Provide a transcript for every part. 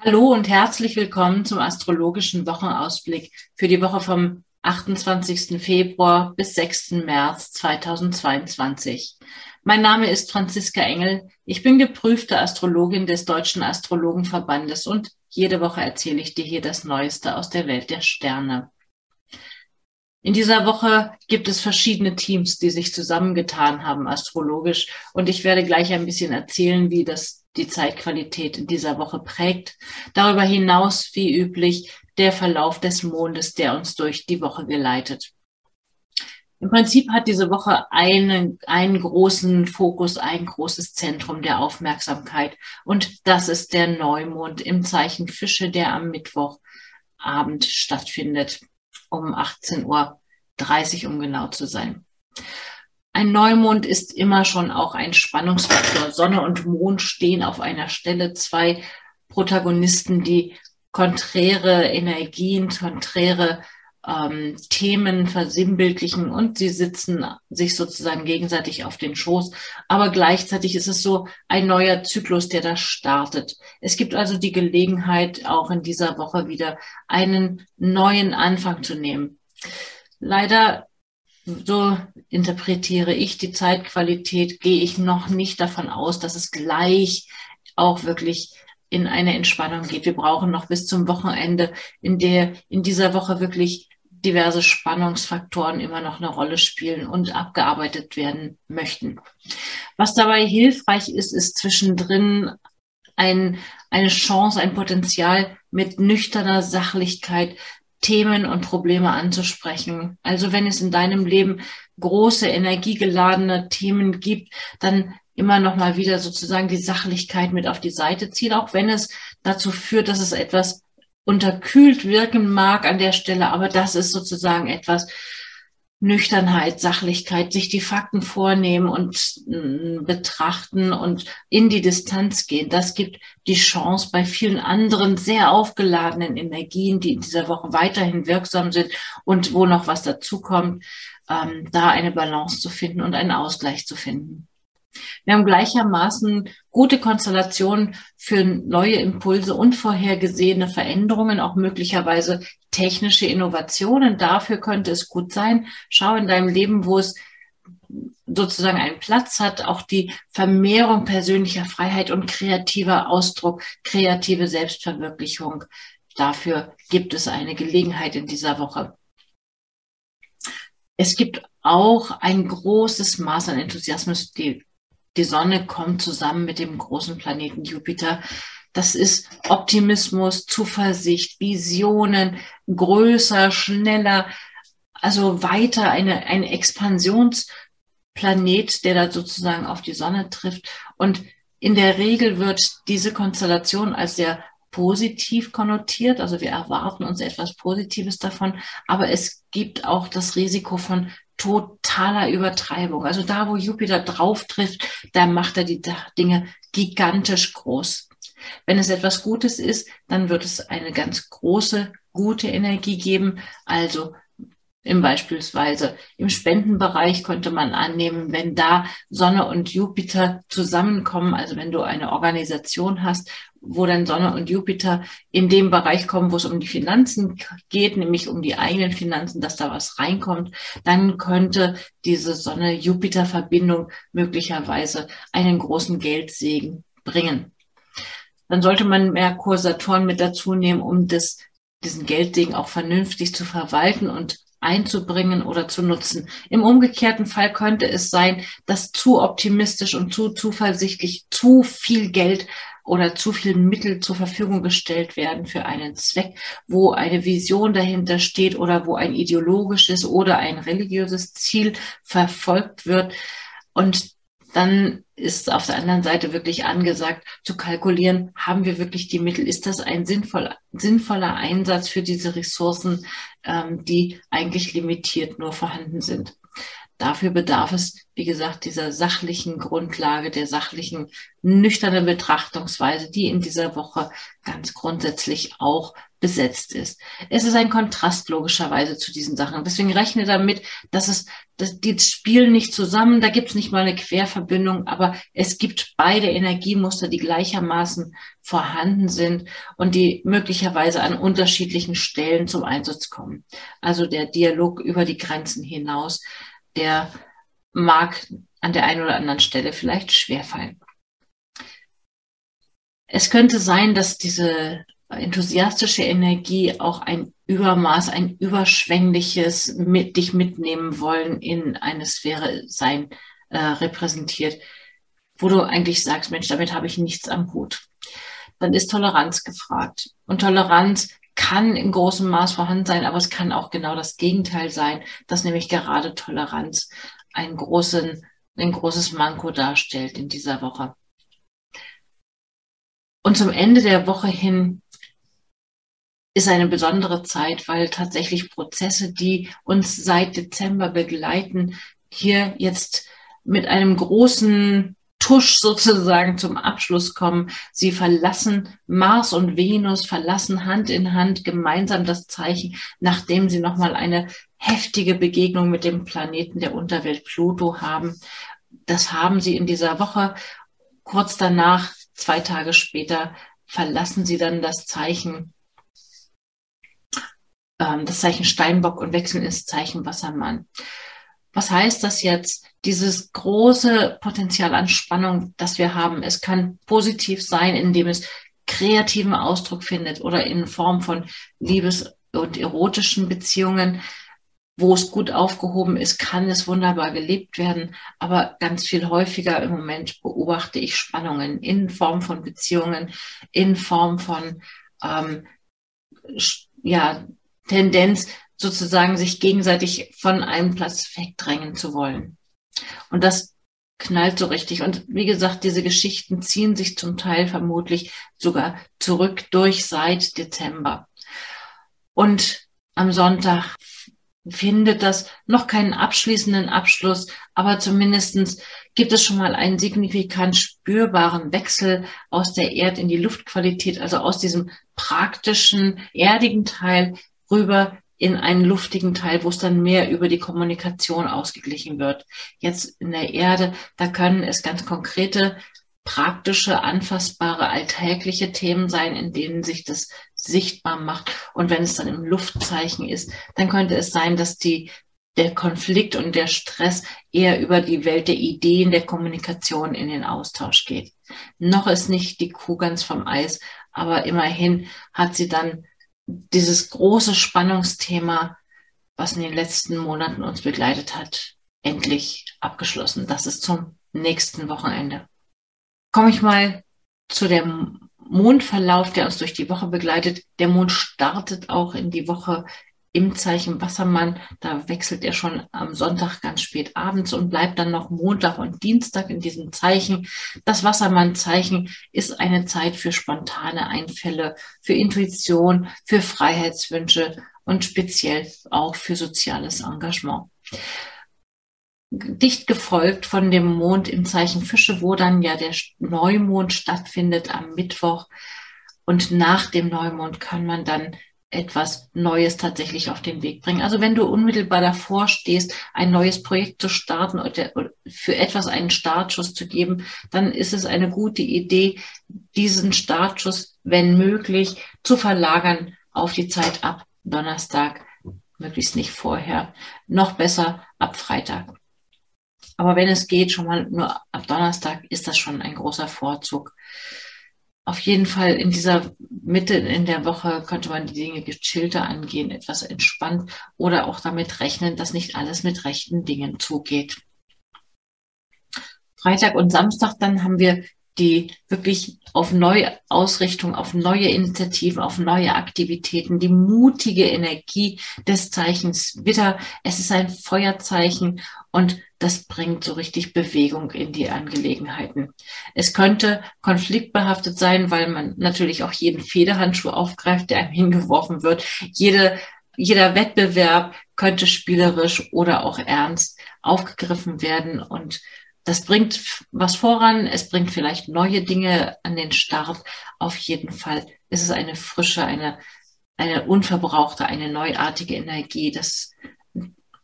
Hallo und herzlich willkommen zum astrologischen Wochenausblick für die Woche vom 28. Februar bis 6. März 2022. Mein Name ist Franziska Engel. Ich bin geprüfte Astrologin des Deutschen Astrologenverbandes und jede Woche erzähle ich dir hier das Neueste aus der Welt der Sterne. In dieser Woche gibt es verschiedene Teams, die sich zusammengetan haben astrologisch und ich werde gleich ein bisschen erzählen, wie das die Zeitqualität in dieser Woche prägt. Darüber hinaus, wie üblich, der Verlauf des Mondes, der uns durch die Woche geleitet. Im Prinzip hat diese Woche einen, einen großen Fokus, ein großes Zentrum der Aufmerksamkeit. Und das ist der Neumond im Zeichen Fische, der am Mittwochabend stattfindet, um 18.30 Uhr, um genau zu sein. Ein Neumond ist immer schon auch ein Spannungsfaktor. Sonne und Mond stehen auf einer Stelle, zwei Protagonisten, die konträre Energien, konträre ähm, Themen versinnbildlichen und sie sitzen sich sozusagen gegenseitig auf den Schoß. Aber gleichzeitig ist es so ein neuer Zyklus, der da startet. Es gibt also die Gelegenheit, auch in dieser Woche wieder einen neuen Anfang zu nehmen. Leider so interpretiere ich die Zeitqualität, gehe ich noch nicht davon aus, dass es gleich auch wirklich in eine Entspannung geht. Wir brauchen noch bis zum Wochenende, in der in dieser Woche wirklich diverse Spannungsfaktoren immer noch eine Rolle spielen und abgearbeitet werden möchten. Was dabei hilfreich ist, ist zwischendrin ein, eine Chance, ein Potenzial mit nüchterner Sachlichkeit Themen und Probleme anzusprechen. Also wenn es in deinem Leben große, energiegeladene Themen gibt, dann immer noch mal wieder sozusagen die Sachlichkeit mit auf die Seite ziehen, auch wenn es dazu führt, dass es etwas unterkühlt wirken mag an der Stelle, aber das ist sozusagen etwas, Nüchternheit, Sachlichkeit, sich die Fakten vornehmen und äh, betrachten und in die Distanz gehen. Das gibt die Chance bei vielen anderen sehr aufgeladenen Energien, die in dieser Woche weiterhin wirksam sind und wo noch was dazukommt, ähm, da eine Balance zu finden und einen Ausgleich zu finden. Wir haben gleichermaßen gute Konstellationen für neue Impulse, unvorhergesehene Veränderungen, auch möglicherweise technische Innovationen. Dafür könnte es gut sein. Schau in deinem Leben, wo es sozusagen einen Platz hat, auch die Vermehrung persönlicher Freiheit und kreativer Ausdruck, kreative Selbstverwirklichung. Dafür gibt es eine Gelegenheit in dieser Woche. Es gibt auch ein großes Maß an Enthusiasmus, die Sonne kommt zusammen mit dem großen Planeten Jupiter. Das ist Optimismus, Zuversicht, Visionen, größer, schneller, also weiter eine, ein Expansionsplanet, der da sozusagen auf die Sonne trifft. Und in der Regel wird diese Konstellation als sehr positiv konnotiert. Also wir erwarten uns etwas Positives davon. Aber es gibt auch das Risiko von totaler Übertreibung. Also da, wo Jupiter drauf trifft, da macht er die Dinge gigantisch groß. Wenn es etwas Gutes ist, dann wird es eine ganz große, gute Energie geben. Also im beispielsweise im Spendenbereich könnte man annehmen, wenn da Sonne und Jupiter zusammenkommen, also wenn du eine Organisation hast, wo dann Sonne und Jupiter in dem Bereich kommen, wo es um die Finanzen geht, nämlich um die eigenen Finanzen, dass da was reinkommt, dann könnte diese Sonne-Jupiter-Verbindung möglicherweise einen großen Geldsegen bringen. Dann sollte man Merkur, Saturn mit dazu nehmen, um das, diesen Geldsegen auch vernünftig zu verwalten und einzubringen oder zu nutzen. Im umgekehrten Fall könnte es sein, dass zu optimistisch und zu zuversichtlich zu viel Geld oder zu viel Mittel zur Verfügung gestellt werden für einen Zweck, wo eine Vision dahinter steht oder wo ein ideologisches oder ein religiöses Ziel verfolgt wird. Und dann ist auf der anderen Seite wirklich angesagt zu kalkulieren, haben wir wirklich die Mittel? Ist das ein sinnvoller, sinnvoller Einsatz für diese Ressourcen, ähm, die eigentlich limitiert nur vorhanden sind? Dafür bedarf es, wie gesagt, dieser sachlichen Grundlage, der sachlichen, nüchternen Betrachtungsweise, die in dieser Woche ganz grundsätzlich auch besetzt ist. Es ist ein Kontrast logischerweise zu diesen Sachen. Deswegen rechne damit, dass es, dass die spielen nicht zusammen, da gibt es nicht mal eine Querverbindung, aber es gibt beide Energiemuster, die gleichermaßen vorhanden sind und die möglicherweise an unterschiedlichen Stellen zum Einsatz kommen. Also der Dialog über die Grenzen hinaus, der mag an der einen oder anderen Stelle vielleicht schwerfallen. Es könnte sein, dass diese enthusiastische Energie auch ein Übermaß, ein überschwängliches mit dich mitnehmen wollen in eine Sphäre sein äh, repräsentiert, wo du eigentlich sagst, Mensch, damit habe ich nichts am Hut. Dann ist Toleranz gefragt. Und Toleranz kann in großem Maß vorhanden sein, aber es kann auch genau das Gegenteil sein, dass nämlich gerade Toleranz einen großen, ein großes Manko darstellt in dieser Woche. Und zum Ende der Woche hin ist eine besondere Zeit, weil tatsächlich Prozesse, die uns seit Dezember begleiten, hier jetzt mit einem großen Tusch sozusagen zum Abschluss kommen. Sie verlassen Mars und Venus, verlassen Hand in Hand gemeinsam das Zeichen, nachdem sie nochmal eine heftige Begegnung mit dem Planeten der Unterwelt Pluto haben. Das haben sie in dieser Woche. Kurz danach, zwei Tage später, verlassen sie dann das Zeichen ähm, das Zeichen Steinbock und wechseln ins Zeichen Wassermann. Was heißt das jetzt? Dieses große Potenzial an Spannung, das wir haben, es kann positiv sein, indem es kreativen Ausdruck findet oder in Form von Liebes- und erotischen Beziehungen, wo es gut aufgehoben ist, kann es wunderbar gelebt werden. Aber ganz viel häufiger im Moment beobachte ich Spannungen in Form von Beziehungen, in Form von ähm, ja, Tendenz, sozusagen sich gegenseitig von einem Platz wegdrängen zu wollen. Und das knallt so richtig. Und wie gesagt, diese Geschichten ziehen sich zum Teil vermutlich sogar zurück durch seit Dezember. Und am Sonntag findet das noch keinen abschließenden Abschluss, aber zumindestens gibt es schon mal einen signifikant spürbaren Wechsel aus der Erd in die Luftqualität, also aus diesem praktischen, erdigen Teil rüber in einen luftigen Teil, wo es dann mehr über die Kommunikation ausgeglichen wird. Jetzt in der Erde, da können es ganz konkrete, praktische, anfassbare, alltägliche Themen sein, in denen sich das sichtbar macht. Und wenn es dann im Luftzeichen ist, dann könnte es sein, dass die der Konflikt und der Stress eher über die Welt der Ideen, der Kommunikation in den Austausch geht. Noch ist nicht die Kuh ganz vom Eis, aber immerhin hat sie dann dieses große Spannungsthema, was in den letzten Monaten uns begleitet hat, endlich abgeschlossen. Das ist zum nächsten Wochenende. Komme ich mal zu dem Mondverlauf, der uns durch die Woche begleitet. Der Mond startet auch in die Woche im Zeichen Wassermann. Da wechselt er schon am Sonntag ganz spät abends und bleibt dann noch Montag und Dienstag in diesem Zeichen. Das Wassermann-Zeichen ist eine Zeit für spontane Einfälle, für Intuition, für Freiheitswünsche und speziell auch für soziales Engagement. Dicht gefolgt von dem Mond im Zeichen Fische, wo dann ja der Neumond stattfindet am Mittwoch. Und nach dem Neumond kann man dann etwas Neues tatsächlich auf den Weg bringen. Also wenn du unmittelbar davor stehst, ein neues Projekt zu starten oder für etwas einen Startschuss zu geben, dann ist es eine gute Idee, diesen Startschuss, wenn möglich, zu verlagern auf die Zeit ab Donnerstag, möglichst nicht vorher, noch besser ab Freitag. Aber wenn es geht, schon mal nur ab Donnerstag, ist das schon ein großer Vorzug auf jeden Fall in dieser Mitte in der Woche könnte man die Dinge gechillter angehen, etwas entspannt oder auch damit rechnen, dass nicht alles mit rechten Dingen zugeht. Freitag und Samstag dann haben wir die wirklich auf neue Ausrichtung, auf neue Initiativen, auf neue Aktivitäten, die mutige Energie des Zeichens Witter. Es ist ein Feuerzeichen und das bringt so richtig Bewegung in die Angelegenheiten. Es könnte konfliktbehaftet sein, weil man natürlich auch jeden Federhandschuh aufgreift, der einem hingeworfen wird, jede jeder Wettbewerb könnte spielerisch oder auch ernst aufgegriffen werden und das bringt was voran, es bringt vielleicht neue Dinge an den Start. Auf jeden Fall ist es eine frische, eine, eine unverbrauchte, eine neuartige Energie. Das,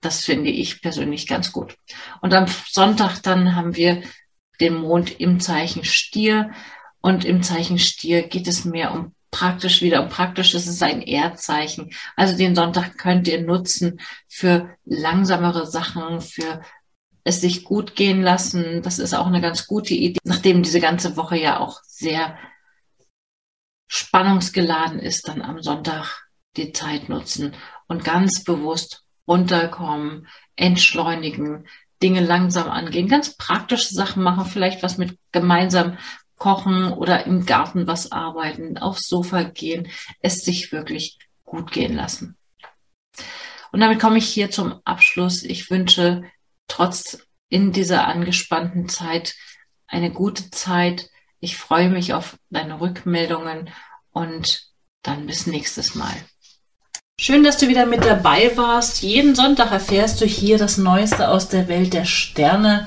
das finde ich persönlich ganz gut. Und am Sonntag dann haben wir den Mond im Zeichen Stier. Und im Zeichen Stier geht es mehr um praktisch wieder um praktisch. Es ist ein Erdzeichen. Also den Sonntag könnt ihr nutzen für langsamere Sachen, für es sich gut gehen lassen. Das ist auch eine ganz gute Idee, nachdem diese ganze Woche ja auch sehr spannungsgeladen ist, dann am Sonntag die Zeit nutzen und ganz bewusst runterkommen, entschleunigen, Dinge langsam angehen, ganz praktische Sachen machen, vielleicht was mit gemeinsam kochen oder im Garten was arbeiten, aufs Sofa gehen, es sich wirklich gut gehen lassen. Und damit komme ich hier zum Abschluss. Ich wünsche trotz in dieser angespannten Zeit eine gute Zeit. Ich freue mich auf deine Rückmeldungen und dann bis nächstes Mal. Schön, dass du wieder mit dabei warst. Jeden Sonntag erfährst du hier das Neueste aus der Welt der Sterne.